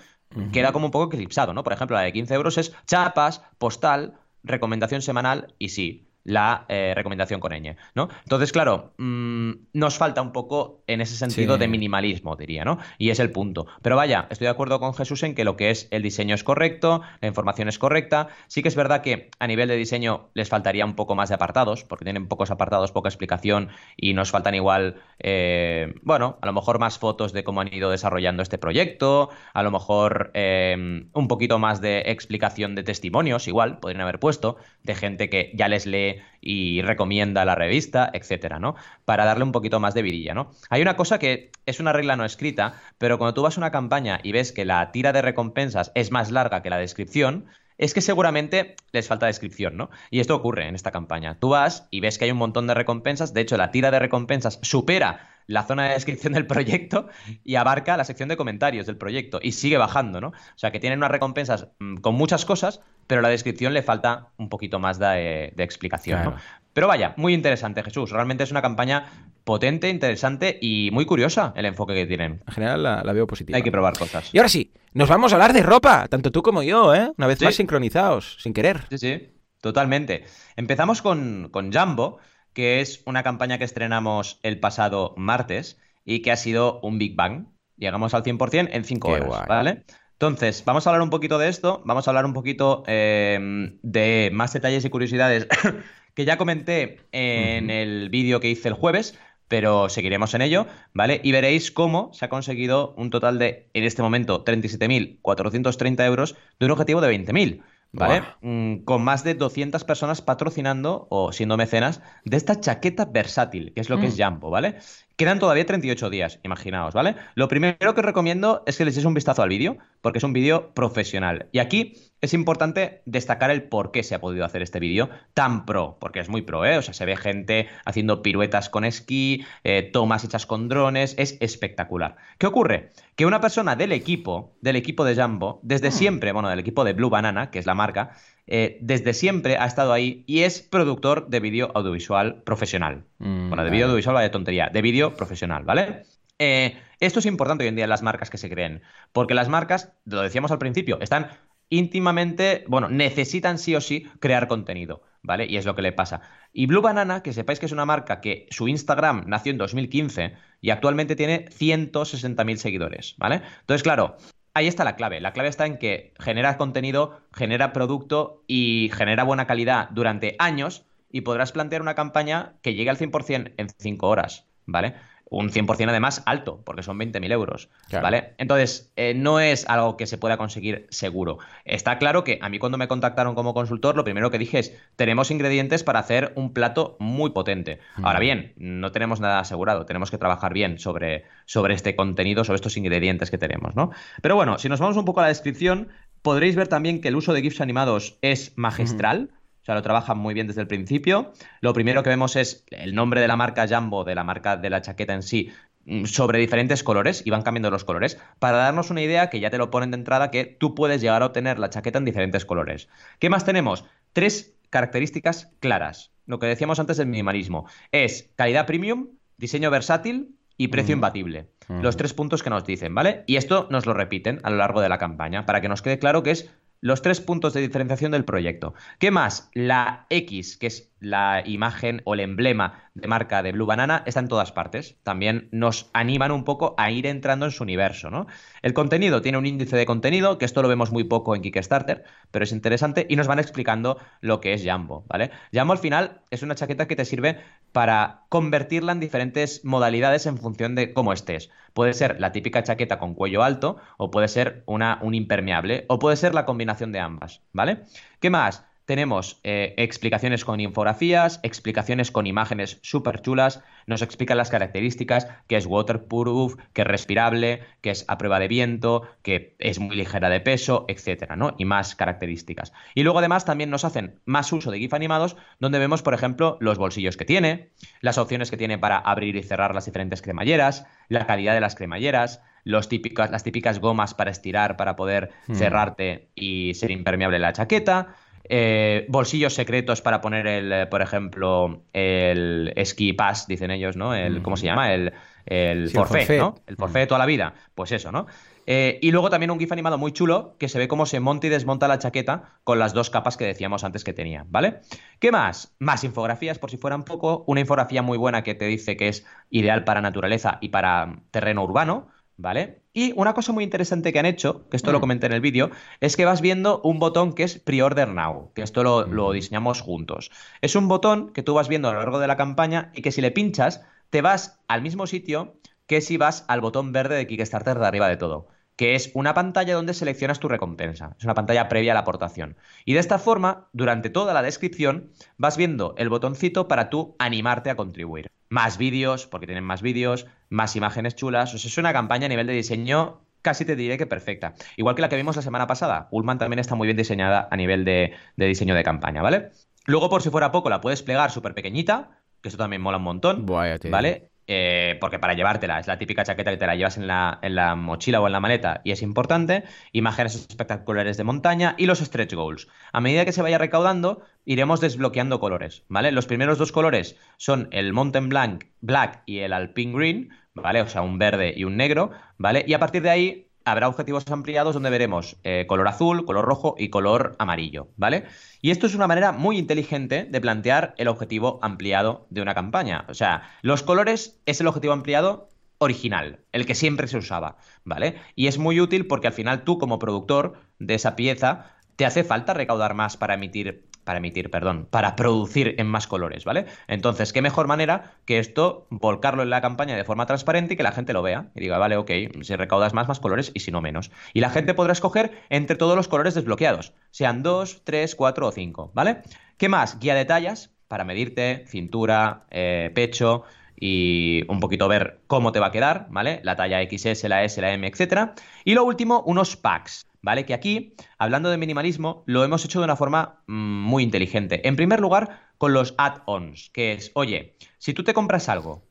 queda como un poco eclipsado, ¿no? Por ejemplo, la de 15 euros es chapas, postal, recomendación semanal y sí, la eh, recomendación con ñ, ¿no? Entonces, claro, mm, nos falta un poco en ese sentido de minimalismo, diría, ¿no? Y es el punto. Pero vaya, estoy de acuerdo con Jesús en que lo que es el diseño es correcto, la información es correcta. Sí que es verdad que a nivel de diseño les faltaría un poco más de apartados, porque tienen pocos apartados, poca explicación y nos faltan igual, eh, bueno, a lo mejor más fotos de cómo han ido desarrollando este proyecto, a lo mejor eh, un poquito más de explicación de testimonios, igual, podrían haber puesto, de gente que ya les lee y recomienda la revista, etcétera, ¿no? Para darle un poquito más de virilla, ¿no? Hay una cosa que es una regla no escrita, pero cuando tú vas a una campaña y ves que la tira de recompensas es más larga que la descripción, es que seguramente les falta descripción, ¿no? Y esto ocurre en esta campaña. Tú vas y ves que hay un montón de recompensas, de hecho la tira de recompensas supera la zona de descripción del proyecto y abarca la sección de comentarios del proyecto y sigue bajando, ¿no? O sea que tienen unas recompensas mm, con muchas cosas, pero la descripción le falta un poquito más de, explicación, ¿no? Pero vaya, muy interesante, Jesús. Realmente es una campaña potente, interesante y muy curiosa el enfoque que tienen. En general la, veo positiva. Hay que probar cosas. Y ahora sí, nos vamos a hablar de ropa, tanto tú como yo, ¿eh? Una vez más sincronizados, sin querer. Sí, sí, totalmente. Empezamos con, con Jumbo, que es una campaña que estrenamos el pasado martes y que ha sido un Big Bang. Llegamos al 100% en 5 horas, ¿vale? Entonces, vamos a hablar un poquito de esto, vamos a hablar un poquito eh, de más detalles y curiosidades que ya comenté en el vídeo que hice el jueves, pero seguiremos en ello, ¿vale? Y veréis cómo se ha conseguido un total de, en este momento, 37.430 euros de un objetivo de 20.000. ¿Vale? Mm, con más de 200 personas patrocinando o siendo mecenas de esta chaqueta versátil, que es lo que es mm. Jumbo, ¿vale? Quedan todavía 38 días, imaginaos, ¿vale? Lo primero que os recomiendo es que le echéis un vistazo al vídeo, porque es un vídeo profesional. Y aquí es importante destacar el por qué se ha podido hacer este vídeo tan pro, porque es muy pro, ¿eh? O sea, se ve gente haciendo piruetas con esquí, eh, tomas hechas con drones, es espectacular. ¿Qué ocurre? Que una persona del equipo, del equipo de Jumbo, desde mm. siempre, bueno, del equipo de Blue Banana, que es la marca, eh, desde siempre ha estado ahí y es productor de vídeo audiovisual profesional. Mm, bueno, de vídeo audiovisual, vaya tontería, de vídeo profesional, ¿vale? Eh, esto es importante hoy en día en las marcas que se creen, porque las marcas, lo decíamos al principio, están íntimamente, bueno, necesitan sí o sí crear contenido, ¿vale? Y es lo que le pasa. Y Blue Banana, que sepáis que es una marca que su Instagram nació en 2015 y actualmente tiene 160.000 seguidores, ¿vale? Entonces, claro, ahí está la clave. La clave está en que genera contenido, genera producto y genera buena calidad durante años y podrás plantear una campaña que llegue al 100% en 5 horas, ¿vale? Un 100% además alto, porque son 20.000 euros, ¿vale? Entonces, eh, no es algo que se pueda conseguir seguro. Está claro que a mí cuando me contactaron como consultor, lo primero que dije es, tenemos ingredientes para hacer un plato muy potente. Mm. Ahora bien, no tenemos nada asegurado, tenemos que trabajar bien sobre, sobre este contenido, sobre estos ingredientes que tenemos, ¿no? Pero bueno, si nos vamos un poco a la descripción, podréis ver también que el uso de GIFs animados es magistral. Sea, lo trabajan muy bien desde el principio. Lo primero que vemos es el nombre de la marca Jumbo, de la marca de la chaqueta en sí, mm, sobre diferentes colores y van cambiando los colores para darnos una idea que ya te lo ponen de entrada que tú puedes llegar a obtener la chaqueta en diferentes colores. ¿Qué más tenemos? Tres características claras. Lo que decíamos antes del minimalismo es calidad premium, diseño versátil y precio imbatible. Los tres puntos que nos dicen, ¿vale? Y esto nos lo repiten a lo largo de la campaña para que nos quede claro que es los tres puntos de diferenciación del proyecto. ¿Qué más? La X, que es la imagen o el emblema de marca de Blue Banana, está en todas partes. También nos animan un poco a ir entrando en su universo, ¿no? El contenido tiene un índice de contenido, que esto lo vemos muy poco en Kickstarter, pero es interesante, y nos van explicando lo que es Jambo, ¿vale? Jambo al final es una chaqueta que te sirve para convertirla en diferentes modalidades en función de cómo estés. Puede ser la típica chaqueta con cuello alto, o puede ser una, un impermeable, o puede ser la combinación de ambas, ¿vale? ¿Qué más? Tenemos eh, explicaciones con infografías, explicaciones con imágenes súper chulas, nos explican las características, que es waterproof, que es respirable, que es a prueba de viento, que es muy ligera de peso, etcétera, ¿no? Y más características. Y luego además también nos hacen más uso de GIF animados, donde vemos, por ejemplo, los bolsillos que tiene, las opciones que tiene para abrir y cerrar las diferentes cremalleras, la calidad de las cremalleras, los típicas, las típicas gomas para estirar para poder hmm. cerrarte y ser impermeable la chaqueta eh, bolsillos secretos para poner el, eh, por ejemplo, el ski pass, dicen ellos, ¿no? El, ¿Cómo se llama? El, el forfait, ¿no? El forfait de toda la vida. Pues eso, ¿no? Eh, y luego también un GIF animado muy chulo que se ve cómo se monta y desmonta la chaqueta con las dos capas que decíamos antes que tenía, ¿vale? ¿Qué más? Más infografías, por si fueran poco. Una infografía muy buena que te dice que es ideal para naturaleza y para terreno urbano. ¿Vale? Y una cosa muy interesante que han hecho, que esto lo mm. comenté en el vídeo, es que vas viendo un botón que es Pre-Order Now, que esto lo, lo, mm. diseñamos juntos. Es un botón que tú vas viendo a lo largo de la campaña y que si le pinchas, te vas al mismo sitio que si vas al botón verde de Kickstarter de arriba de todo que es una pantalla donde seleccionas tu recompensa. Es una pantalla previa a la aportación. Y de esta forma, durante toda la descripción, vas viendo el botoncito para tú animarte a contribuir. Más vídeos, porque tienen más vídeos, más imágenes chulas. O sea, es una campaña a nivel de diseño casi te diré que perfecta. Igual que la que vimos la semana pasada. Ullman también está muy bien diseñada a nivel de, de diseño de campaña, ¿vale? Luego, por si fuera poco, la puedes plegar súper pequeñita, que eso también mola un montón, ¿vale? Eh, porque para llevártela es la típica chaqueta que te la llevas en la, en la, mochila o en la maleta y es importante, imágenes espectaculares de montaña y los stretch goals. A medida que se vaya recaudando, iremos desbloqueando colores, ¿vale? Los primeros dos colores son el Mountain Black, Black y el Alpine Green, ¿vale? O sea, un verde y un negro, ¿vale? Y a partir de ahí habrá objetivos ampliados donde veremos eh, color azul, color rojo y color amarillo, ¿vale? Y esto es una manera muy inteligente de plantear el objetivo ampliado de una campaña. O sea, los colores es el objetivo ampliado original, el que siempre se usaba, ¿vale? Y es muy útil porque al final tú como productor de esa pieza te hace falta recaudar más para emitir para emitir, perdón, para producir en más colores, ¿vale? Entonces, ¿qué mejor manera que esto volcarlo en la campaña de forma transparente y que la gente lo vea y diga, vale, ok, si recaudas más, más colores y si no, menos. Y la gente podrá escoger entre todos los colores desbloqueados, sean dos, tres, cuatro o cinco, ¿vale? ¿Qué más? Guía de tallas para medirte, cintura, eh, pecho y un poquito ver cómo te va a quedar, ¿vale? La talla XS, la S, la M, etcétera. Y lo último, unos packs. ¿Vale? Que aquí, hablando de minimalismo, lo hemos hecho de una forma mm, muy inteligente. En primer lugar, con los add-ons, que es, oye, si tú te compras algo,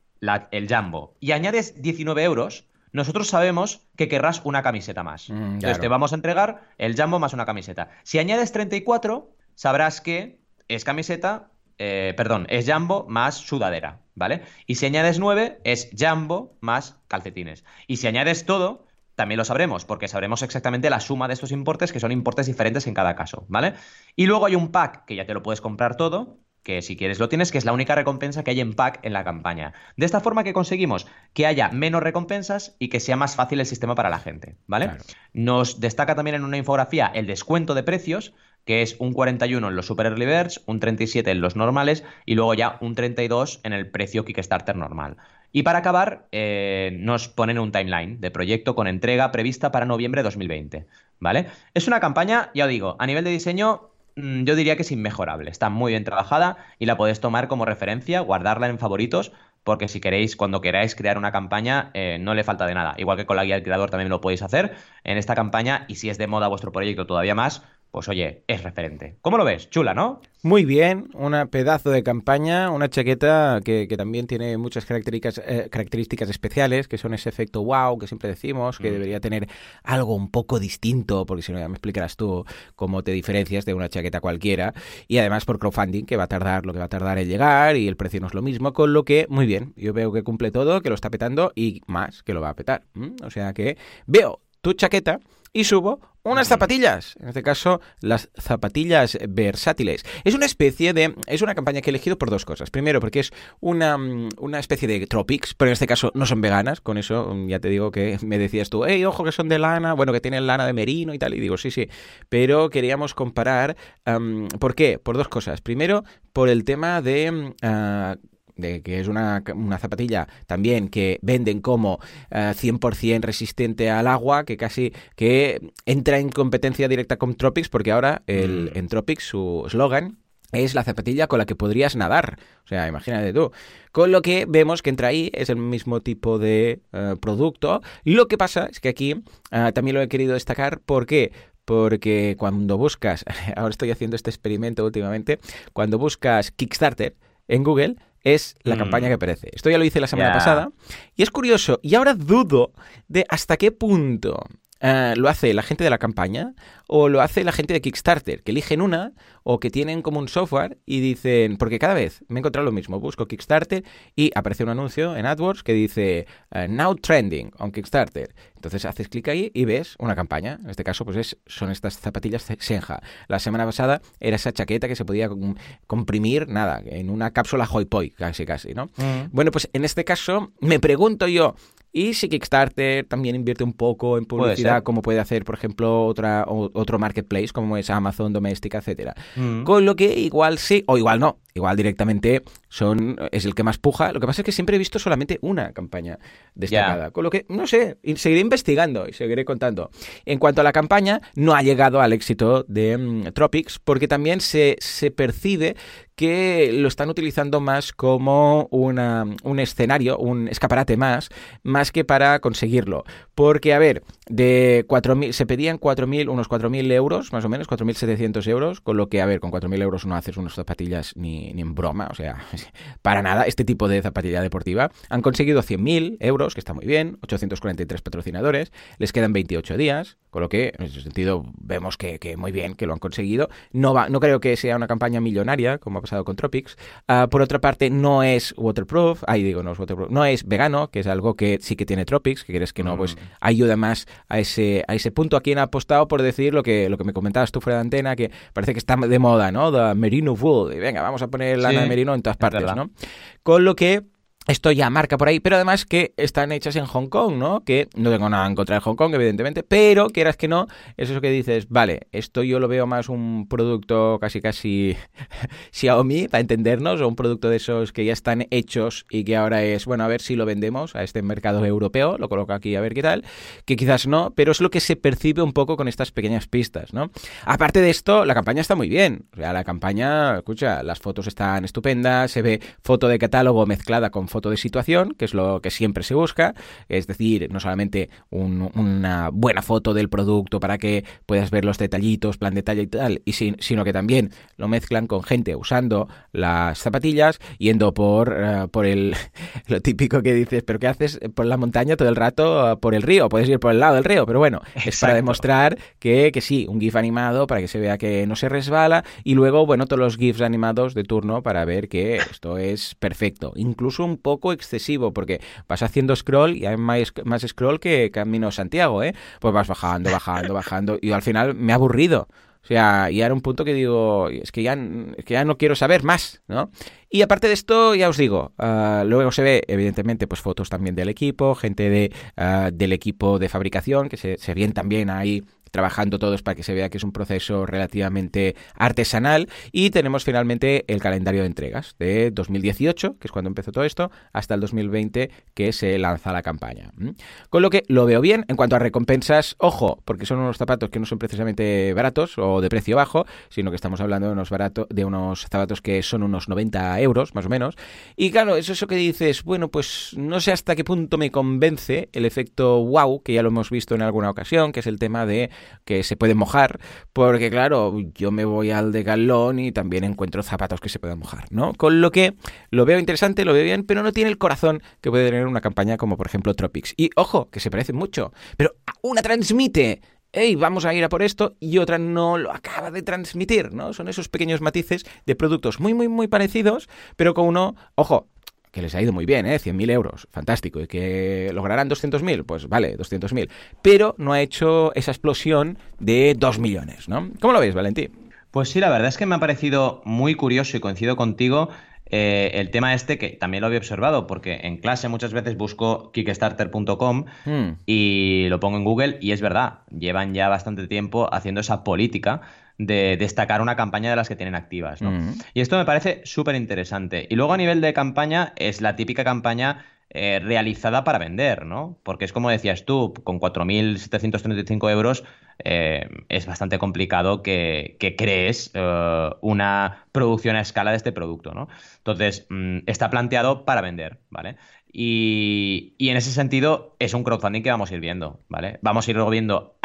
el Jumbo, y añades 19 euros, nosotros sabemos que querrás una camiseta más. Mm, Entonces te vamos a entregar el Jumbo más una camiseta. Si añades 34, sabrás que es camiseta, eh, perdón, es Jumbo más sudadera, ¿vale? Y si añades 9, es Jumbo más calcetines. Y si añades todo, también lo sabremos, porque sabremos exactamente la suma de estos importes, que son importes diferentes en cada caso, ¿vale? Y luego hay un pack que ya te lo puedes comprar todo, que si quieres lo tienes, que es la única recompensa que hay en pack en la campaña. De esta forma que conseguimos que haya menos recompensas y que sea más fácil el sistema para la gente, ¿vale? Nos destaca también en una infografía el descuento de precios, que es un 41 en los Super Early Birds, un 37 en los normales y luego ya un 32 en el precio Kickstarter normal. Y para acabar, eh, nos ponen un timeline de proyecto con entrega prevista para noviembre de 2020. ¿Vale? Es una campaña, ya os digo, a nivel de diseño, mm, yo diría que es inmejorable. Está muy bien trabajada y la podéis tomar como referencia, guardarla en favoritos, porque si queréis, cuando queráis crear una campaña, eh, no le falta de nada. Igual que con la guía del creador también lo podéis hacer en esta campaña y si es de moda vuestro proyecto todavía más, pues oye, es referente. ¿Cómo lo ves? Chula, ¿no? Muy bien, una pedazo de campaña, una chaqueta que, también tiene muchas características, eh, características especiales, que son ese efecto wow que siempre decimos, que mm. debería tener algo un poco distinto, porque si no ya me explicarás tú cómo te diferencias de una chaqueta cualquiera, y además por crowdfunding, que va a tardar lo que va a tardar en llegar, y el precio no es lo mismo, con lo que, muy bien, yo veo que cumple todo, que lo está petando, y más, que lo va a petar. O sea que veo tu chaqueta y subo unas zapatillas, en este caso las zapatillas versátiles. Es una especie de... es una campaña que he elegido por dos cosas. Primero, porque es una, una especie de tropics, pero en este caso no son veganas, con eso ya te digo que me decías tú, hey, ojo que son de lana, bueno, que tienen lana de merino y tal, y digo, sí, sí, pero queríamos comparar, ¿por qué? Por dos cosas. Primero, por el tema de... Ah, de que es una, zapatilla también que venden como 100% eh, resistente al agua, que casi que entra en competencia directa con Tropics, porque ahora el, mm. en Tropics su eslogan es la zapatilla con la que podrías nadar. O sea, imagínate tú. Con lo que vemos que entra ahí, es el mismo tipo de eh, producto. Lo que pasa es que aquí eh, también lo he querido destacar. ¿Por qué? Porque cuando buscas, ahora estoy haciendo este experimento últimamente, cuando buscas Kickstarter en Google, es la mm. campaña que aparece. Esto ya lo hice la semana pasada. Y es curioso, y ahora dudo de hasta qué punto eh, lo hace la gente de la campaña o lo hace la gente de Kickstarter, que eligen una o que tienen como un software y dicen, porque cada vez me he encontrado lo mismo, busco Kickstarter y aparece un anuncio en AdWords que dice eh, Now Trending on Kickstarter. Entonces haces clic ahí y ves una campaña. En este caso, pues es, son estas zapatillas Senja. La semana pasada era esa chaqueta que se podía comprimir, nada, en una cápsula Hoi Poi, casi casi, ¿no? Mm. Bueno, pues en este caso me pregunto yo, y si Kickstarter también invierte un poco en publicidad, como puede hacer, por ejemplo, otra, otro marketplace, como es Amazon Doméstica, etcétera. Mm. Con lo que igual sí, o igual no. Igual directamente son, es el que más puja. Lo que pasa es que siempre he visto solamente una campaña destacada. Con lo que, no sé, seguiré investigando y seguiré contando. En cuanto a la campaña, no ha llegado al éxito de mm, Tropics, porque también se, se percibe que lo están utilizando más como una, un escenario, un escaparate más, más que para conseguirlo. Porque, a ver, de 4.000, se pedían 4.000, unos 4.000 euros, más o menos, 4.700 euros, con lo que, a ver, con 4.000 euros no haces unas zapatillas ni, ni en broma, o sea, para nada, este tipo de zapatilla deportiva. Han conseguido 100.000 euros, que está muy bien, 843 patrocinadores, les quedan 28 días, con lo que, en ese sentido, vemos que, que muy bien, que lo han conseguido. No, va, no creo que sea una campaña millonaria, como pasado con Tropics. Ah, por otra parte, no es waterproof, ahí digo, no es waterproof, no es vegano, que es algo que sí que tiene Tropics, que quieres que no, pues. Ayuda más a ese, a ese punto. Aquí han apostado por decir lo que, lo que me comentabas tú fuera de antena, que parece que está de moda, ¿no? The merino wool. Y venga, vamos a poner lana de merino en todas partes, ¿no? Con lo que esto ya marca por ahí, pero además que están hechas en Hong Kong, ¿no? Que no tengo nada en contra de Hong Kong, evidentemente, pero quieras que no, es eso que dices, vale, esto yo lo veo más un producto casi casi Xiaomi, para entendernos, o un producto de esos que ya están hechos y que ahora es, bueno, a ver si lo vendemos a este mercado europeo, lo coloco aquí a ver qué tal, que quizás no, pero es lo que se percibe un poco con estas pequeñas pistas, ¿no? Aparte de esto, la campaña está muy bien, o sea, la campaña, escucha, las fotos están estupendas, se ve foto de catálogo mezclada con foto de situación, que es lo que siempre se busca, es decir, no solamente una buena foto del producto para que puedas ver los detallitos, plan detalle y tal, y sino que también lo mezclan con gente usando las zapatillas, yendo por, eh, por el, lo típico que dices, pero ¿qué haces por la montaña todo el rato eh, por el río? Puedes ir por el lado del río, pero bueno, es para demostrar que, que sí, un GIF animado para que se vea que no se resbala, y luego, bueno, todos los GIFs animados de turno para ver que esto es perfecto. Incluso un poco excesivo, porque vas haciendo scroll y hay más, más scroll que Camino Santiago, ¿eh? Pues vas bajando, bajando, bajando, y al final me ha aburrido. O sea, y era un punto que digo, es que ya, que ya no quiero saber más, ¿no? Y aparte de esto, ya os digo, ah, luego se ve, evidentemente, pues fotos también del equipo, gente de, ah, del equipo de fabricación, que se, se ven también ahí trabajando todos para que se vea que es un proceso relativamente artesanal. Y tenemos finalmente el calendario de entregas de 2018, que es cuando empezó todo esto, hasta el 2020, que se lanza la campaña. Con lo que lo veo bien. En cuanto a recompensas, ojo, porque son unos zapatos que no son precisamente baratos o de precio bajo, sino que estamos hablando de unos, baratos, de unos zapatos que son unos 90 euros, más o menos. Y claro, es eso que dices, bueno, pues no sé hasta qué punto me convence el efecto wow, que ya lo hemos visto en alguna ocasión, que es el tema de que se pueden mojar, porque claro, yo me voy al de galón y también encuentro zapatos que se pueden mojar, ¿no? Con lo que lo veo interesante, lo veo bien, pero no tiene el corazón que puede tener una campaña como por ejemplo Tropics. Y ojo, que se parece mucho, pero una transmite hey, vamos a ir a por esto, y otra no lo acaba de transmitir, ¿no? Son esos pequeños matices de productos muy, muy, muy parecidos, pero con uno, ojo, que les ha ido muy bien, ¿eh? 100.000 euros, fantástico. ¿Y que lograrán 200.000? Pues vale, 200.000. Pero no ha hecho esa explosión de 2 millones, ¿no? ¿Cómo lo ves, Valentín? Pues sí, la verdad es que me ha parecido muy curioso y coincido contigo eh, el tema este que también lo había observado, porque en clase muchas veces busco kickstarter.com hmm. y lo pongo en Google y es verdad, llevan ya bastante tiempo haciendo esa política de destacar una campaña de las que tienen activas. ¿no? Y esto me parece súper interesante. Y luego a nivel de campaña es la típica campaña eh, realizada para vender, ¿no? Porque es como decías tú, con 4.735 euros eh, es bastante complicado que, crees eh, una producción a escala de este producto, ¿no? Entonces, mm, está planteado para vender, ¿vale? Y, en ese sentido es un crowdfunding que vamos a ir viendo, ¿vale? Vamos a irlo viendo,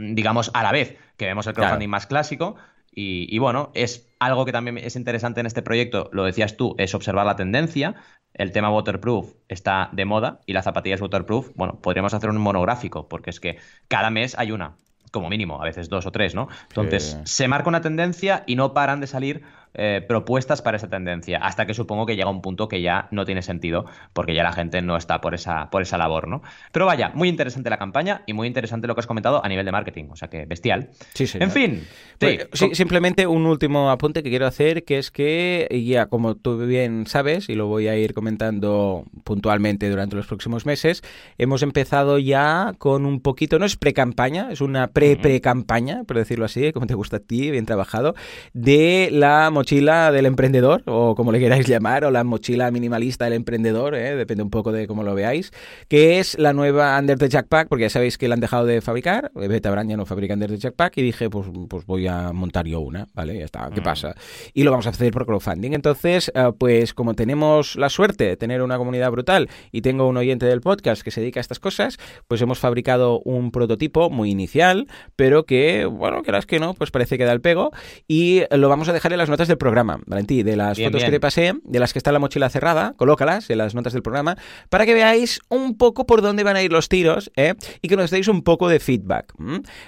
digamos, a la vez que vemos el crowdfunding más clásico, y, bueno, es algo que también es interesante en este proyecto, lo decías tú, es observar la tendencia. El tema waterproof está de moda y las zapatillas waterproof, bueno, podríamos hacer un monográfico, porque es que cada mes hay una, como mínimo, a veces dos o tres, ¿no? Entonces, se marca una tendencia y no paran de salir eh, propuestas para esa tendencia, hasta que supongo que llega un punto que ya no tiene sentido, porque ya la gente no está por esa, por esa labor, ¿no? Pero vaya, muy interesante la campaña y muy interesante lo que has comentado a nivel de marketing, o sea que bestial. Sí, sí. En fin. Pues, simplemente un último apunte que quiero hacer, que es que ya como tú bien sabes, y lo voy a ir comentando puntualmente durante los próximos meses, hemos empezado ya con un poquito, no es pre-campaña, es una pre-pre-campaña, por decirlo así, como te gusta a ti, bien trabajado, de la mochila del emprendedor, o como le queráis llamar, o la mochila minimalista del emprendedor, ¿eh? depende un poco de cómo lo veáis, que es la nueva Under the Jackpack, porque ya sabéis que la han dejado de fabricar, Beta Brand ya no fabrica Under the Jackpack, y dije, pues, pues voy a montar yo una, ¿vale? Ya está, ¿qué mm. pasa? Y lo vamos a hacer por crowdfunding. Entonces, eh, pues como tenemos la suerte de tener una comunidad brutal y tengo un oyente del podcast que se dedica a estas cosas, pues hemos fabricado un prototipo muy inicial, pero que, bueno, que las que no, pues parece que da el pego, y lo vamos a dejar en las notas del programa, Valentí, de las fotos que te pasé, de las que está la mochila cerrada, colócalas en las notas del programa, para que veáis un poco por dónde van a ir los tiros ¿eh? y que nos deis un poco de feedback.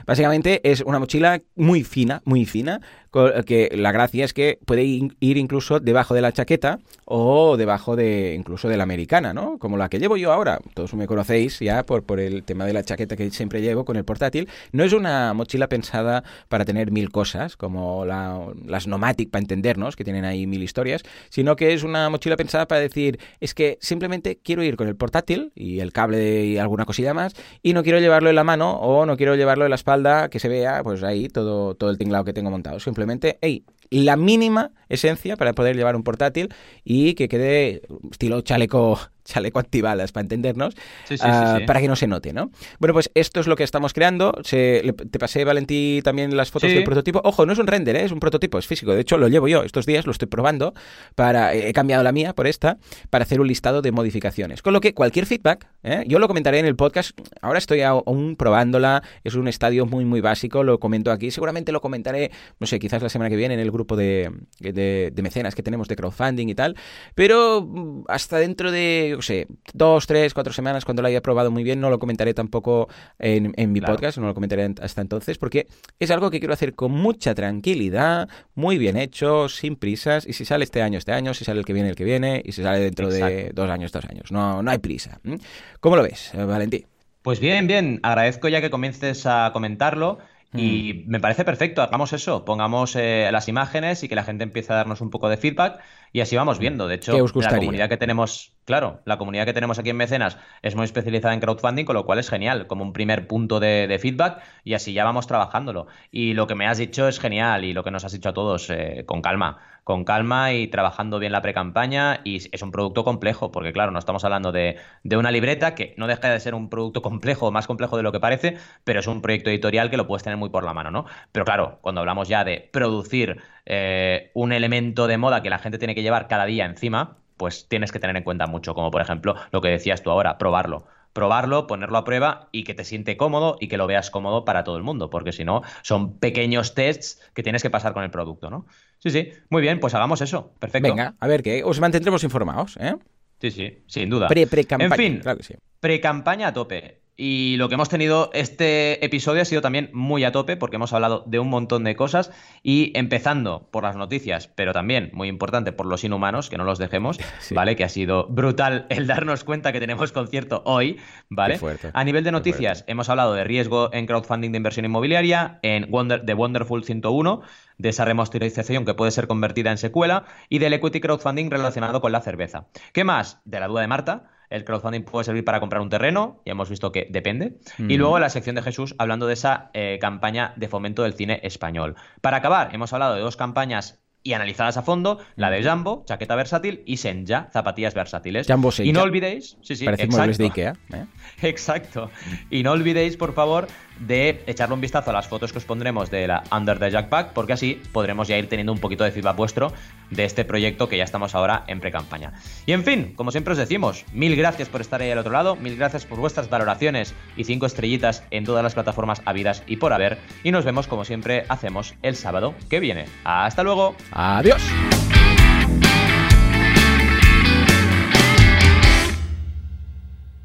Básicamente es una mochila muy fina, muy fina, que la gracia es que puede ir incluso debajo de la chaqueta o debajo de incluso de la americana, ¿no? Como la que llevo yo ahora. Todos me conocéis ya por, por el tema de la chaqueta que siempre llevo con el portátil. No es una mochila pensada para tener mil cosas, como las Nomatic, para entendernos, que tienen ahí mil historias, sino que es una mochila pensada para decir, es que simplemente quiero ir con el portátil y el cable y alguna cosilla más, y no quiero llevarlo en la mano o no quiero llevarlo en la espalda, que se vea, pues ahí todo, todo el tinglado que tengo montado simplemente, la mínima esencia para poder llevar un portátil y que quede estilo chaleco chaleco antibalas, para entendernos, ah, para que no se note, ¿no? Bueno, pues esto es lo que estamos creando. te pasé, Valentí, también las fotos del prototipo. Ojo, no es un render, ¿eh? es un prototipo, es físico. De hecho, lo llevo yo estos días, lo estoy probando. para He cambiado la mía por esta, para hacer un listado de modificaciones. Con lo que cualquier feedback, ¿eh? yo lo comentaré en el podcast. Ahora estoy aún probándola, es un estadio muy, muy básico, lo comento aquí. Seguramente lo comentaré, no sé, quizás la semana que viene en el grupo de, de mecenas que tenemos de crowdfunding y tal. Pero mm, hasta dentro de no sé, dos, tres, cuatro semanas, cuando lo haya probado muy bien, no lo comentaré tampoco en, mi podcast, no lo comentaré hasta entonces, porque es algo que quiero hacer con mucha tranquilidad, muy bien hecho, sin prisas, y si sale este año, este año, si sale el que viene, el que viene, y si sale dentro de dos años, dos años. No, no hay prisa. ¿Cómo lo ves, Valentín? Pues bien, bien, agradezco ya que comiences a comentarlo Y mm. me parece perfecto, hagamos eso, pongamos eh, las imágenes y que la gente empiece a darnos un poco de feedback y así vamos viendo. De hecho, la comunidad que tenemos, claro, la comunidad que tenemos aquí en Mecenas es muy especializada en crowdfunding, con lo cual es genial, como un primer punto de, feedback y así ya vamos trabajándolo. Y lo que me has dicho es genial y lo que nos has dicho a todos, eh, con calma con calma y trabajando bien la pre-campaña. Y es un producto complejo, porque claro, no estamos hablando de, una libreta que no deja de ser un producto complejo, más complejo de lo que parece, pero es un proyecto editorial que lo puedes tener muy por la mano, ¿no? Pero claro, cuando hablamos ya de producir eh, un elemento de moda que la gente tiene que llevar cada día encima, pues tienes que tener en cuenta mucho, como por ejemplo lo que decías tú ahora, probarlo probarlo, ponerlo a prueba y que te siente cómodo y que lo veas cómodo para todo el mundo, porque si no, son pequeños tests que tienes que pasar con el producto, ¿no? Sí, sí, muy bien, pues hagamos eso, perfecto. Venga, a ver qué, os mantendremos informados, ¿eh? Sí, sí, sin duda. Pre-pre-campaña. En fin, claro que sí. pre-campaña a tope. Y lo que hemos tenido este episodio ha sido también muy a tope porque hemos hablado de un montón de cosas y empezando por las noticias, pero también muy importante por los inhumanos, que no los dejemos, ¿vale? Que ha sido brutal el darnos cuenta que tenemos concierto hoy, ¿vale? a nivel de noticias, hemos hablado de riesgo en crowdfunding de inversión inmobiliaria, en Wonder, de Wonderful 101, de esa remasterización que puede ser convertida en secuela y del equity crowdfunding relacionado con la cerveza. ¿Qué más? De la duda de Marta el crowdfunding puede servir para comprar un terreno, ya hemos visto que depende. Y mm. luego la sección de Jesús, hablando de esa eh, campaña de fomento del cine español. Para acabar, hemos hablado de dos campañas y analizadas a fondo, la de Jumbo, chaqueta versátil, y Senja, zapatillas versátiles. Jumbo Y no olvidéis, sí, sí, exacto. de Ikea. ¿eh? Exacto. Y no olvidéis, por favor, de echarle un vistazo a las fotos que os pondremos de la Under the Jackpack, porque así podremos ya ir teniendo un poquito de feedback vuestro de este proyecto que ya estamos ahora en pre-campaña. Y en fin, como siempre os decimos, mil gracias por estar ahí al otro lado, mil gracias por vuestras valoraciones y cinco estrellitas en todas las plataformas habidas y por haber, y nos vemos como siempre hacemos el sábado que viene. Hasta luego. Adiós.